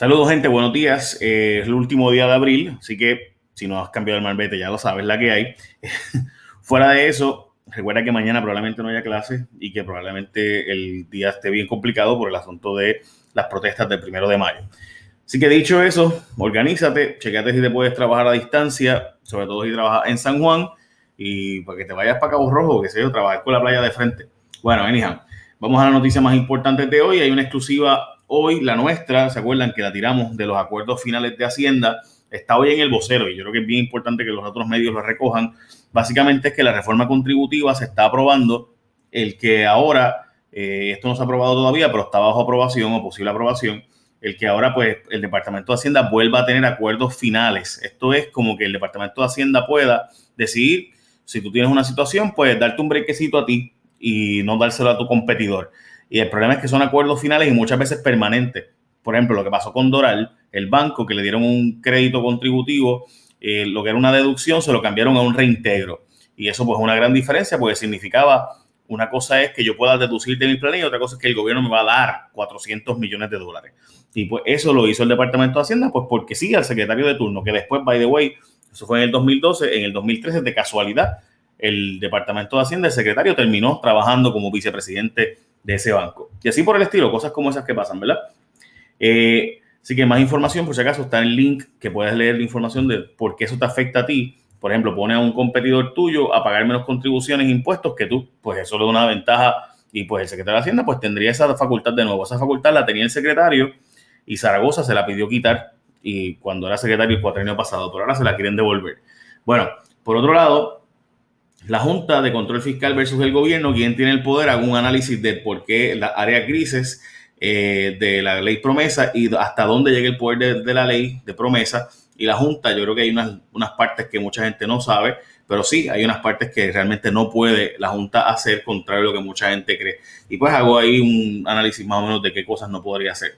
Saludos, gente, buenos días. Eh, es el último día de abril, así que si no has cambiado el malvete, ya lo sabes, la que hay. Fuera de eso, recuerda que mañana probablemente no haya clase y que probablemente el día esté bien complicado por el asunto de las protestas del primero de mayo. Así que dicho eso, organízate, chequeate si te puedes trabajar a distancia, sobre todo si trabajas en San Juan y para que te vayas para Cabo Rojo, que sé yo, trabajar con la playa de frente. Bueno, anyhow, vamos a la noticia más importante de hoy. Hay una exclusiva Hoy la nuestra, ¿se acuerdan que la tiramos de los acuerdos finales de Hacienda? Está hoy en el vocero y yo creo que es bien importante que los otros medios lo recojan. Básicamente es que la reforma contributiva se está aprobando, el que ahora, eh, esto no se ha aprobado todavía, pero está bajo aprobación o posible aprobación, el que ahora pues el Departamento de Hacienda vuelva a tener acuerdos finales. Esto es como que el Departamento de Hacienda pueda decidir, si tú tienes una situación, pues darte un brequecito a ti y no dárselo a tu competidor. Y el problema es que son acuerdos finales y muchas veces permanentes. Por ejemplo, lo que pasó con Doral, el banco que le dieron un crédito contributivo, eh, lo que era una deducción, se lo cambiaron a un reintegro. Y eso pues es una gran diferencia porque significaba, una cosa es que yo pueda deducir de mi plan y otra cosa es que el gobierno me va a dar 400 millones de dólares. Y pues eso lo hizo el Departamento de Hacienda, pues porque sí, al secretario de turno, que después, by the way, eso fue en el 2012, en el 2013, de casualidad, el Departamento de Hacienda, el secretario terminó trabajando como vicepresidente de ese banco. Y así por el estilo, cosas como esas que pasan, ¿verdad? Eh, así que más información, por si acaso, está en el link que puedes leer la información de por qué eso te afecta a ti. Por ejemplo, pone a un competidor tuyo a pagar menos contribuciones e impuestos que tú, pues eso le da una ventaja y pues el secretario de Hacienda pues tendría esa facultad de nuevo. Esa facultad la tenía el secretario y Zaragoza se la pidió quitar y cuando era secretario el cuatrienio pasado, pero ahora se la quieren devolver. Bueno, por otro lado, la Junta de Control Fiscal versus el gobierno, quien tiene el poder, haga un análisis de por qué las áreas grises eh, de la ley promesa y hasta dónde llega el poder de, la ley de promesa. Y la Junta, yo creo que hay unas, unas partes que mucha gente no sabe, pero sí, hay unas partes que realmente no puede la Junta hacer contrario a lo que mucha gente cree. Y pues hago ahí un análisis más o menos de qué cosas no podría hacer.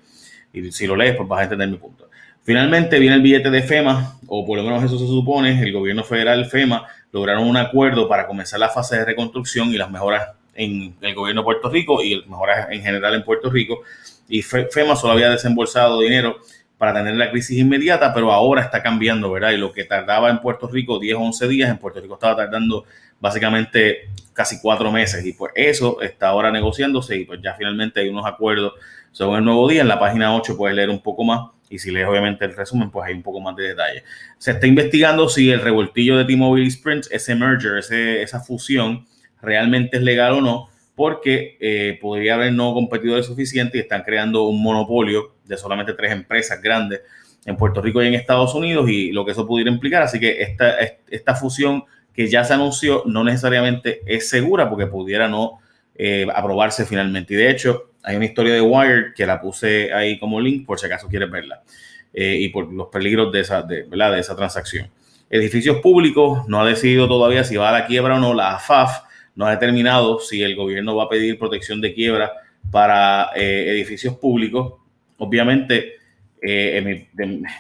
Y si lo lees, pues vas a entender mi punto. Finalmente viene el billete de FEMA, o por lo menos eso se supone, el gobierno federal FEMA lograron un acuerdo para comenzar la fase de reconstrucción y las mejoras en el gobierno de Puerto Rico y las mejoras en general en Puerto Rico. Y FEMA solo había desembolsado dinero para tener la crisis inmediata, pero ahora está cambiando, ¿verdad? Y lo que tardaba en Puerto Rico 10 o 11 días, en Puerto Rico estaba tardando básicamente casi cuatro meses. Y pues eso está ahora negociándose y pues ya finalmente hay unos acuerdos sobre el nuevo día. En la página 8 puedes leer un poco más y si lees obviamente el resumen, pues hay un poco más de detalle. Se está investigando si el revoltillo de T-Mobile Sprint, ese merger, esa fusión, realmente es legal o no, porque eh, podría haber no competidores suficientes y están creando un monopolio de solamente tres empresas grandes en Puerto Rico y en Estados Unidos y lo que eso pudiera implicar. Así que esta, esta fusión que ya se anunció no necesariamente es segura porque pudiera no eh, aprobarse finalmente. Y de hecho, hay una historia de Wired que la puse ahí como link por si acaso quieres verla eh, y por los peligros de esa, de, de esa transacción. Edificios públicos no ha decidido todavía si va a la quiebra o no. La AFAF no ha determinado si el gobierno va a pedir protección de quiebra para eh, edificios públicos. Obviamente, eh,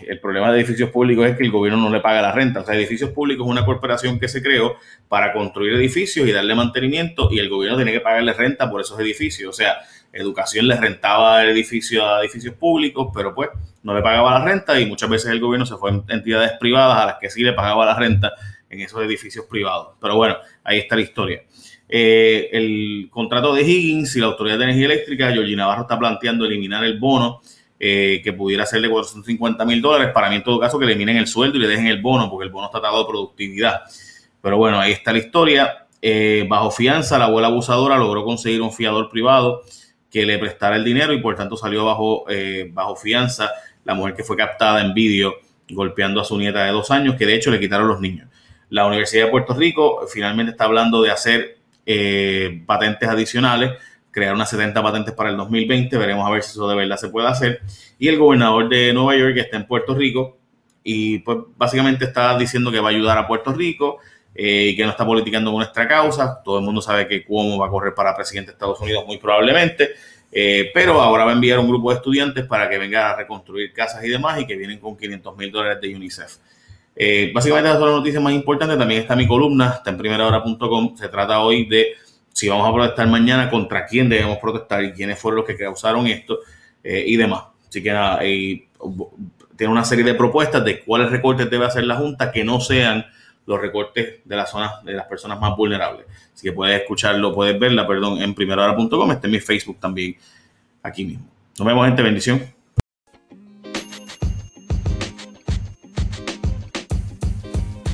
el problema de edificios públicos es que el gobierno no le paga la renta. O sea, edificios públicos es una corporación que se creó para construir edificios y darle mantenimiento y el gobierno tiene que pagarle renta por esos edificios. O sea, educación le rentaba el edificio a edificios públicos, pero pues no le pagaba la renta y muchas veces el gobierno se fue a entidades privadas a las que sí le pagaba la renta en esos edificios privados. Pero bueno, ahí está la historia. Eh, el contrato de Higgins y la Autoridad de Energía Eléctrica, Georgina Navarro está planteando eliminar el bono eh, que pudiera ser de 450 mil dólares. Para mí, en todo caso, que le eliminen el sueldo y le dejen el bono, porque el bono está atado de productividad. Pero bueno, ahí está la historia. Eh, bajo fianza, la abuela abusadora logró conseguir un fiador privado que le prestara el dinero y por tanto salió bajo, eh, bajo fianza la mujer que fue captada en vídeo golpeando a su nieta de dos años, que de hecho le quitaron los niños. La Universidad de Puerto Rico finalmente está hablando de hacer patentes adicionales, crear unas 70 patentes para el 2020, veremos a ver si eso de verdad se puede hacer. Y el gobernador de Nueva York, que está en Puerto Rico, y pues básicamente está diciendo que va a ayudar a Puerto Rico, eh, y que no está politicando con nuestra causa. Todo el mundo sabe que Cuomo va a correr para presidente de Estados Unidos muy probablemente, eh, pero ahora va a enviar un grupo de estudiantes para que venga a reconstruir casas y demás y que vienen con 500 mil dólares de UNICEF. Eh, básicamente esas son las noticias más importantes. También está mi columna, está en primerahora.com. Se trata hoy de si vamos a protestar mañana, contra quién debemos protestar y quiénes fueron los que causaron esto y demás. Así que nada, tiene una serie de propuestas de cuáles recortes debe hacer la Junta que no sean los recortes de las zonas de las personas más vulnerables. Así que puedes escucharlo, puedes verla, perdón, en primerahora.com, está en mi Facebook también, aquí mismo. Nos vemos, gente, bendición.